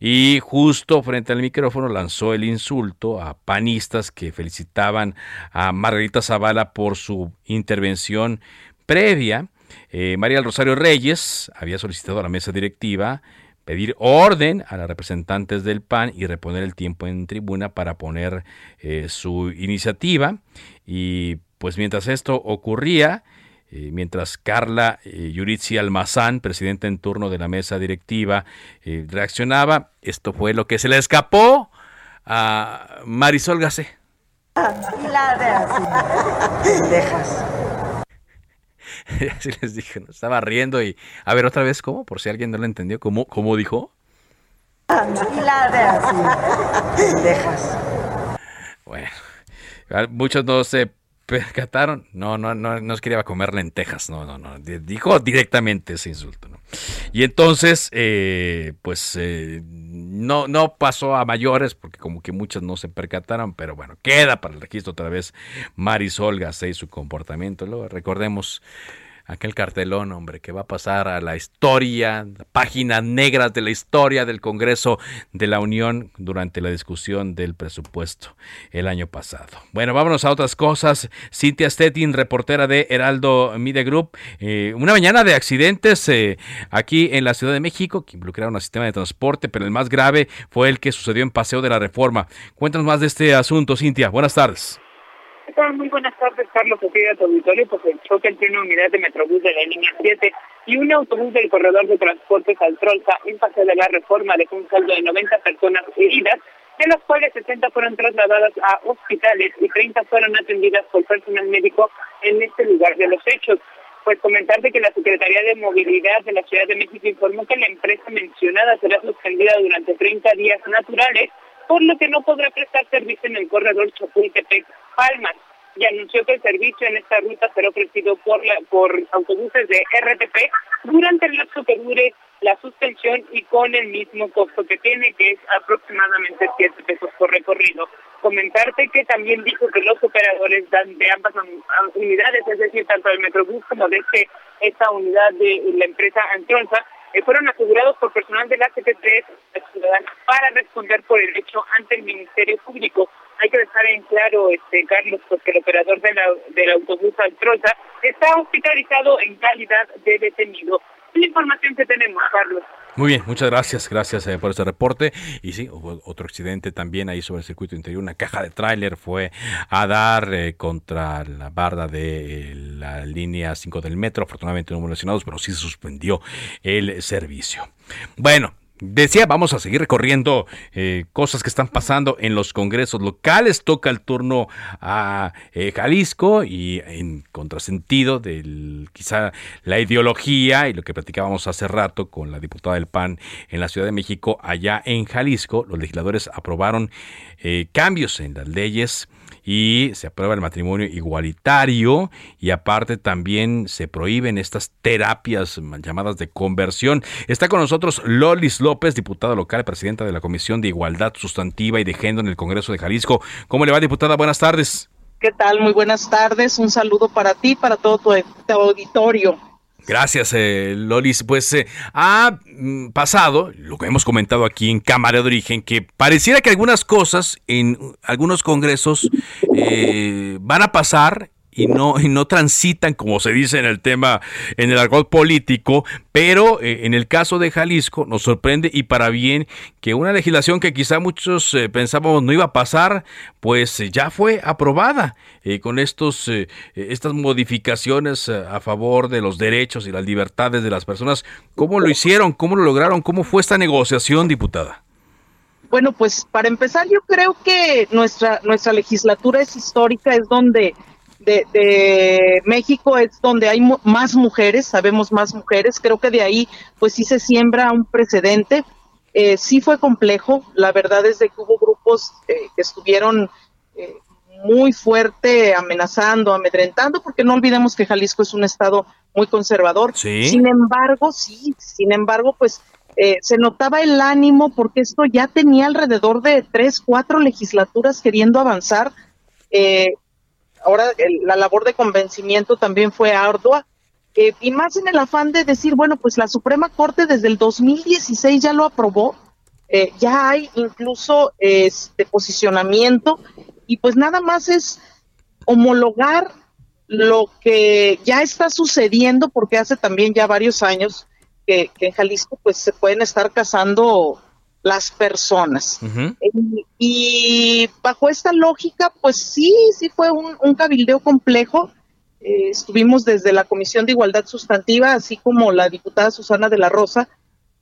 y justo frente al micrófono lanzó el insulto a panistas que felicitaban a Margarita Zavala por su intervención previa eh, María del Rosario Reyes había solicitado a la mesa directiva pedir orden a las representantes del PAN y reponer el tiempo en tribuna para poner eh, su iniciativa. Y pues mientras esto ocurría, eh, mientras Carla Yuritsi Almazán, presidenta en turno de la mesa directiva, reaccionaba, esto fue lo que se le escapó a Marisol Gacé. la dejas. Así les dije, ¿no? estaba riendo y... A ver, otra vez, ¿cómo? Por si alguien no lo entendió, ¿cómo, cómo dijo? Dejas. Bueno, muchos no se percataron. No, no, no, no quería comer lentejas. No, no, no. Dijo directamente ese insulto. ¿no? Y entonces, eh, pues eh, no, no pasó a mayores porque como que muchos no se percataron, pero bueno, queda para el registro otra vez Marisol y su comportamiento. Luego recordemos aquel cartelón, hombre, que va a pasar a la historia, páginas negras de la historia del Congreso de la Unión durante la discusión del presupuesto el año pasado. Bueno, vámonos a otras cosas. Cintia Stettin, reportera de Heraldo Media Group. Eh, una mañana de accidentes eh, aquí en la Ciudad de México que involucraron al sistema de transporte, pero el más grave fue el que sucedió en Paseo de la Reforma. Cuéntanos más de este asunto, Cintia. Buenas tardes. Muy buenas tardes, Carlos, aquí de tu auditorio. Pues el choque entre una unidad de Metrobús de la línea 7 y un autobús del corredor de transportes Altrolza en Paseo de la Reforma dejó un saldo de 90 personas heridas, de las cuales 60 fueron trasladadas a hospitales y 30 fueron atendidas por personal médico en este lugar de los hechos. Pues comentarte que la Secretaría de Movilidad de la Ciudad de México informó que la empresa mencionada será suspendida durante 30 días naturales por lo que no podrá prestar servicio en el corredor Chapultepec-Palmas. y anunció que el servicio en esta ruta será ofrecido por, la, por autobuses de RTP durante el lapso que dure la suspensión y con el mismo costo que tiene, que es aproximadamente 7 pesos por recorrido. Comentarte que también dijo que los operadores de ambas unidades, es decir, tanto del Metrobús como de este, esta unidad de la empresa Antronza, eh, fueron asegurados por personal de la CTT para responder por el hecho ante el Ministerio Público. Hay que dejar en claro, este Carlos, porque el operador de la, del autobús Antronza está hospitalizado en calidad de detenido la información que tenemos, Carlos. Muy bien, muchas gracias, gracias eh, por este reporte. Y sí, hubo otro accidente también ahí sobre el circuito interior. Una caja de tráiler fue a dar eh, contra la barda de eh, la línea 5 del metro. Afortunadamente no hubo lesionados, pero sí se suspendió el servicio. Bueno, Decía, vamos a seguir recorriendo eh, cosas que están pasando en los congresos locales. Toca el turno a eh, Jalisco y en contrasentido de quizá la ideología y lo que platicábamos hace rato con la diputada del PAN en la Ciudad de México, allá en Jalisco, los legisladores aprobaron eh, cambios en las leyes y se aprueba el matrimonio igualitario y aparte también se prohíben estas terapias llamadas de conversión. Está con nosotros Lolis López, diputada local, presidenta de la Comisión de Igualdad Sustantiva y de Género en el Congreso de Jalisco. ¿Cómo le va, diputada? Buenas tardes. ¿Qué tal? Muy buenas tardes. Un saludo para ti, para todo tu, auditorio. Gracias, eh, Lolis. Pues eh, ha mm, pasado, lo que hemos comentado aquí en Cámara de Origen, que pareciera que algunas cosas en algunos congresos eh, van a pasar y no, y no transitan, como se dice en el tema, en el argot político, pero eh, en el caso de Jalisco nos sorprende y para bien que una legislación que quizá muchos eh, pensábamos no iba a pasar, pues eh, ya fue aprobada con estos, estas modificaciones a favor de los derechos y las libertades de las personas. ¿Cómo lo hicieron? ¿Cómo lo lograron? ¿Cómo fue esta negociación, diputada? Bueno, pues para empezar, yo creo que nuestra, nuestra legislatura es histórica, es donde de, México es donde hay más mujeres, sabemos más mujeres, creo que de ahí pues sí se siembra un precedente. Eh, sí fue complejo, la verdad es de que hubo grupos eh, que estuvieron eh, muy fuerte amenazando, amedrentando, porque no olvidemos que Jalisco es un estado muy conservador. Sin embargo, sí, sin embargo, pues se notaba el ánimo porque esto ya tenía alrededor de tres, cuatro legislaturas queriendo avanzar. Eh, ahora la labor de convencimiento también fue ardua. Eh, y más en el afán de decir, bueno, pues la Suprema Corte desde el 2016 ya lo aprobó, eh, ya hay incluso este posicionamiento y pues nada más es homologar lo que ya está sucediendo porque hace también ya varios años que, que en Jalisco pues se pueden estar casando las personas. y, bajo esta lógica, pues sí, sí fue un, cabildeo complejo. Eh, estuvimos desde la Comisión de Igualdad Sustantiva, así como la diputada Susana de la Rosa,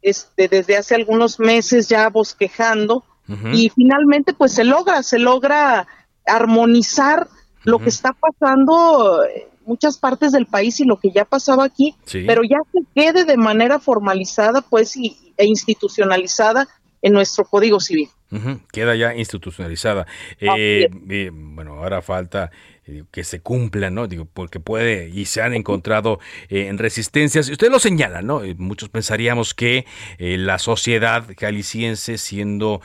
este, desde hace algunos meses ya bosquejando, y finalmente pues se logra, se logra armonizar lo que está pasando en muchas partes del país y lo que ya pasaba aquí, pero ya se quede de manera formalizada pues y, e institucionalizada en nuestro Código Civil. Queda ya institucionalizada. Eh, eh, bueno, ahora falta eh, que se cumpla, ¿no? Digo, porque puede y se han encontrado eh, en resistencias. Usted lo señala, ¿no? Muchos pensaríamos que la sociedad jalisciense, siendo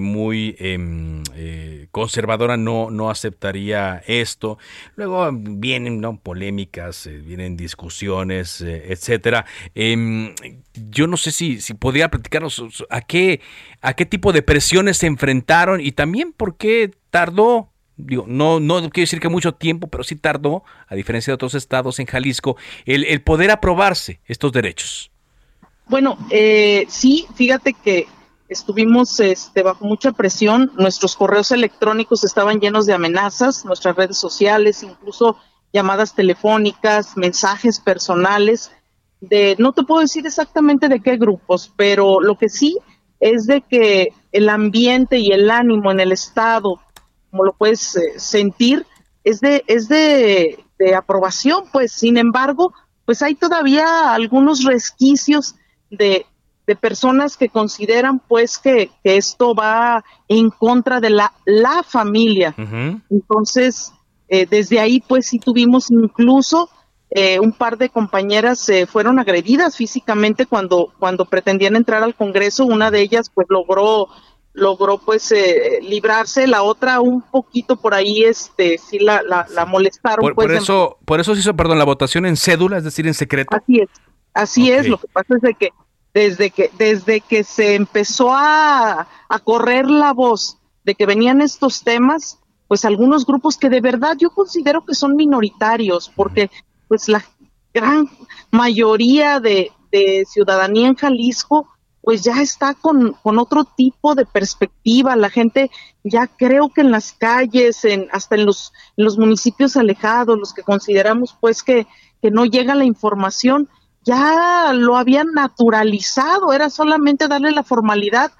muy em, conservadora, no, no aceptaría esto. Luego vienen ¿no? polémicas, vienen discusiones, etcétera. Em, yo no sé si, si podría platicarnos a qué, a qué tipo de presiones se enfrentaron y también por qué tardó digo, no, no quiero decir que mucho tiempo, pero sí tardó, a diferencia de otros estados en Jalisco, el, poder aprobarse estos derechos. Bueno, eh, sí, fíjate que estuvimos este, bajo mucha presión, nuestros correos electrónicos estaban llenos de amenazas, nuestras redes sociales, incluso llamadas telefónicas, mensajes personales, de, no te puedo decir exactamente de qué grupos, pero lo que sí es de que el ambiente y el ánimo en el estado, como lo puedes eh, sentir, es de, es de, aprobación, pues sin embargo, pues hay todavía algunos resquicios de, personas que consideran pues que, esto va en contra de la, la familia. Entonces, Eh, desde ahí, pues sí tuvimos incluso eh, un par de compañeras eh, fueron agredidas físicamente cuando, cuando pretendían entrar al Congreso. Una de ellas, pues logró logró pues librarse, la otra un poquito por ahí, este, sí la, la, molestaron. Por, pues, eso, por eso se hizo, perdón, la votación en cédula, es decir, en secreto. Así es, así es. Lo que pasa es de que desde que desde que se empezó a, a correr la voz de que venían estos temas, pues algunos grupos que de verdad yo considero que son minoritarios, porque pues la gran mayoría de, ciudadanía en Jalisco pues ya está con, otro tipo de perspectiva. La gente ya creo que en las calles, en, hasta en los, los municipios alejados, los que consideramos pues que, que no llega la información, ya lo habían naturalizado, era solamente darle la formalidad.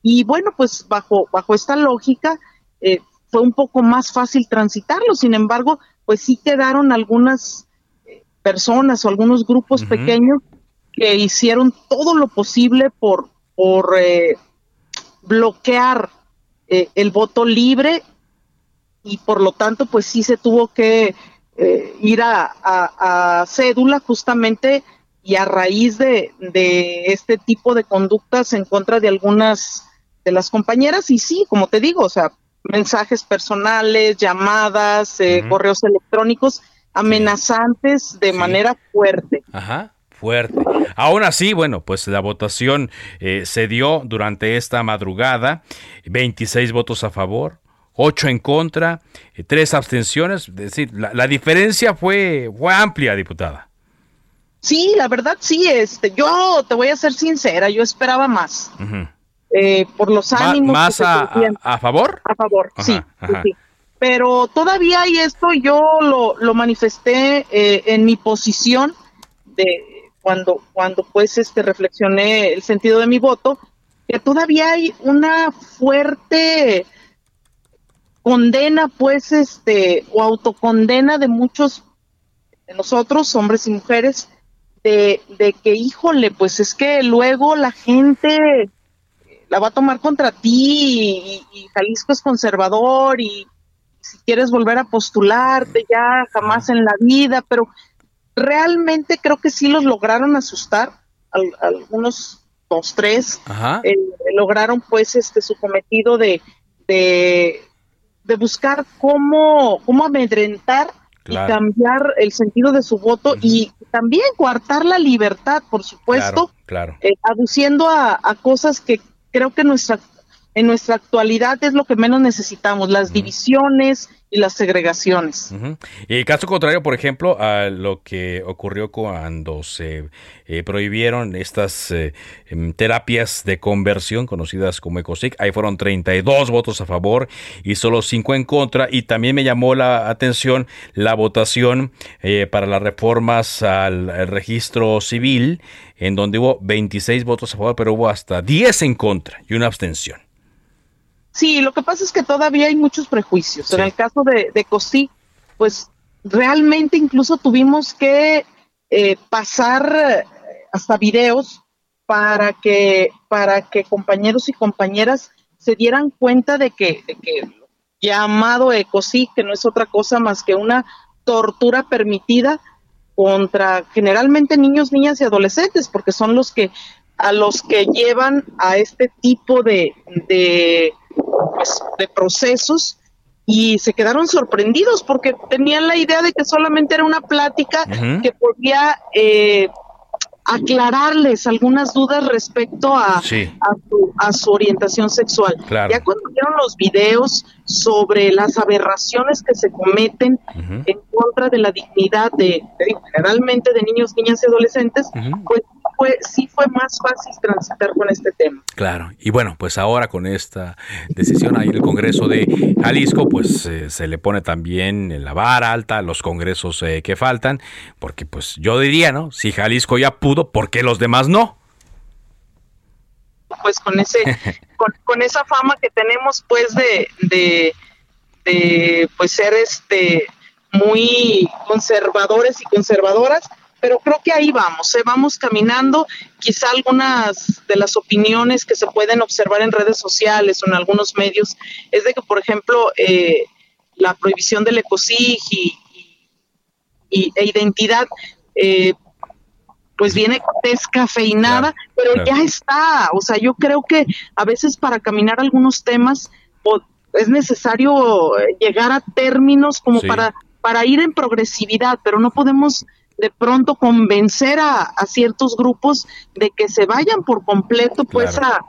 Y bueno, pues bajo, bajo esta lógica, eh, fue un poco más fácil transitarlo. Sin embargo, pues sí quedaron algunas personas o algunos grupos pequeños que hicieron todo lo posible por, por eh, bloquear eh, el voto libre y por lo tanto pues sí se tuvo que ir a, a, cédula justamente y a raíz de, de este tipo de conductas en contra de algunas de las compañeras. Y sí, como te digo, o sea, mensajes personales, llamadas, eh, correos electrónicos amenazantes de manera fuerte. Ajá fuerte. Aún así, bueno, pues la votación eh, se dio durante esta madrugada, 26 votos a favor, 8 en contra, 3 eh, abstenciones, es decir, la, diferencia fue, fue amplia, diputada. Sí, la verdad sí, este, yo te voy a ser sincera, yo esperaba más. Eh, por los ánimos. ¿Más a, a, favor? A favor, sí, Pero todavía hay esto, yo lo, lo manifesté eh, en mi posición de cuando, cuando pues este reflexioné el sentido de mi voto, que todavía hay una fuerte condena, pues, este, o autocondena de muchos de nosotros, hombres y mujeres, de, de que, híjole, pues es que luego la gente la va a tomar contra ti y, Jalisco es conservador y si quieres volver a postularte ya jamás en la vida, pero realmente creo que sí los lograron asustar, algunos dos, tres, eh, lograron pues este su cometido de, de, buscar cómo, cómo amedrentar y cambiar el sentido de su voto y también coartar la libertad, por supuesto, claro, eh, aduciendo a, a, cosas que creo que nuestra, en nuestra actualidad es lo que menos necesitamos, las divisiones y las segregaciones. Y caso contrario, por ejemplo, a lo que ocurrió cuando se eh, prohibieron estas eh, em, terapias de conversión conocidas como ECOSIC, ahí fueron 32 votos a favor y solo 5 en contra. Y también me llamó la atención la votación eh, para las reformas al registro civil, en donde hubo 26 votos a favor, pero hubo hasta 10 en contra y una abstención. Sí, lo que pasa es que todavía hay muchos prejuicios. En el caso de, de Cosí, pues realmente incluso tuvimos que eh, pasar hasta videos para que, para que compañeros y compañeras se dieran cuenta de que, de que llamado ECOSI, que no es otra cosa más que una tortura permitida contra generalmente niños, niñas y adolescentes, porque son los que a los que llevan a este tipo de, de pues, de procesos y se quedaron sorprendidos porque tenían la idea de que solamente era una plática que podía eh, aclararles algunas dudas respecto a, a, su, orientación sexual. Ya cuando vieron los videos sobre las aberraciones que se cometen en contra de la dignidad de, generalmente de niños, niñas y adolescentes, pues fue, sí fue más fácil transitar con este tema. Claro, y bueno, pues ahora con esta decisión ahí en el Congreso de Jalisco, pues eh, se le pone también la vara alta a los congresos eh, que faltan, porque pues yo diría, ¿no? Si Jalisco ya pudo, ¿por qué los demás no? Pues con ese, con, esa fama que tenemos, pues de, de, de pues ser este muy conservadores y conservadoras, pero creo que ahí vamos, ¿eh? vamos caminando. Quizá algunas de las opiniones que se pueden observar en redes sociales o en algunos medios es de que, por ejemplo, eh, la prohibición del ecosig y, y, e identidad, eh, pues viene descafeinada, pero ya está. O sea, yo creo que a veces para caminar algunos temas es necesario eh, llegar a términos como para, para ir en progresividad, pero no podemos de pronto convencer a, ciertos grupos de que se vayan por completo pues a,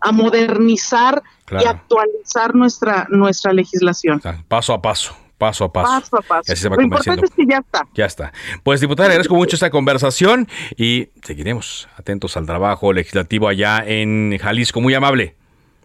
a, modernizar y actualizar nuestra nuestra legislación. Paso a paso paso a paso. Paso a paso. Lo importante es que ya está. Ya está. Pues diputada, agradezco mucho esta conversación y seguiremos atentos al trabajo legislativo allá en Jalisco. Muy amable.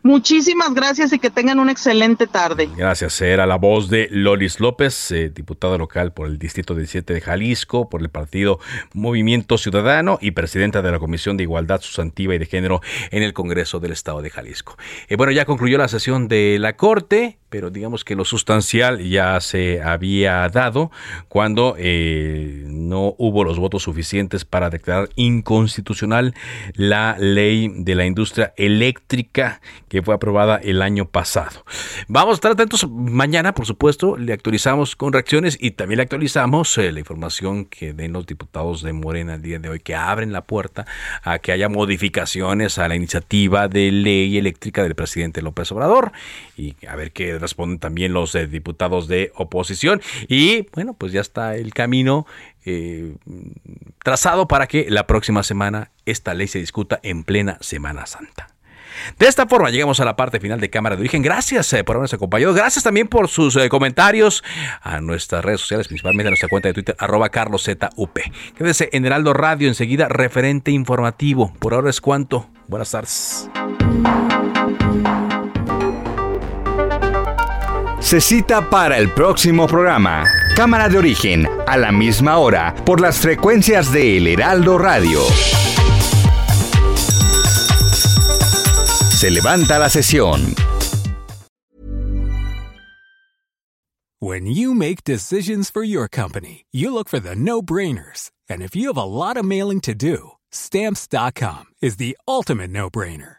Muchísimas gracias y que tengan una excelente tarde. Gracias. Era la voz de Loris López, eh, diputada local por el Distrito 17 de Jalisco, por el partido Movimiento Ciudadano y presidenta de la Comisión de Igualdad Sustantiva y de Género en el Congreso del Estado de Jalisco. Eh, bueno, ya concluyó la sesión de la Corte pero digamos que lo sustancial ya se había dado cuando eh, no hubo los votos suficientes para declarar inconstitucional la ley de la industria eléctrica que fue aprobada el año pasado. Vamos a estar atentos mañana, por supuesto, le actualizamos con reacciones y también le actualizamos eh, la información que den los diputados de Morena el día de hoy, que abren la puerta a que haya modificaciones a la iniciativa de ley eléctrica del presidente López Obrador y a ver qué responden también los eh, diputados de oposición. Y bueno, pues ya está el camino eh, trazado para que la próxima semana esta ley se discuta en plena Semana Santa. De esta forma llegamos a la parte final de Cámara de Origen. Gracias eh, por habernos acompañado. Gracias también por sus comentarios a nuestras redes sociales, principalmente a nuestra cuenta de Twitter, arroba carloszup. Quédese en Heraldo Radio, enseguida referente informativo. Por ahora es cuanto. Buenas tardes. Se cita para el próximo programa. Cámara de origen, a la misma hora, por las frecuencias de El Heraldo Radio. Se levanta la sesión. When you make decisions for your company, you look for the no-brainers. And if you have a lot of mailing to do, stamps.com is the ultimate no-brainer.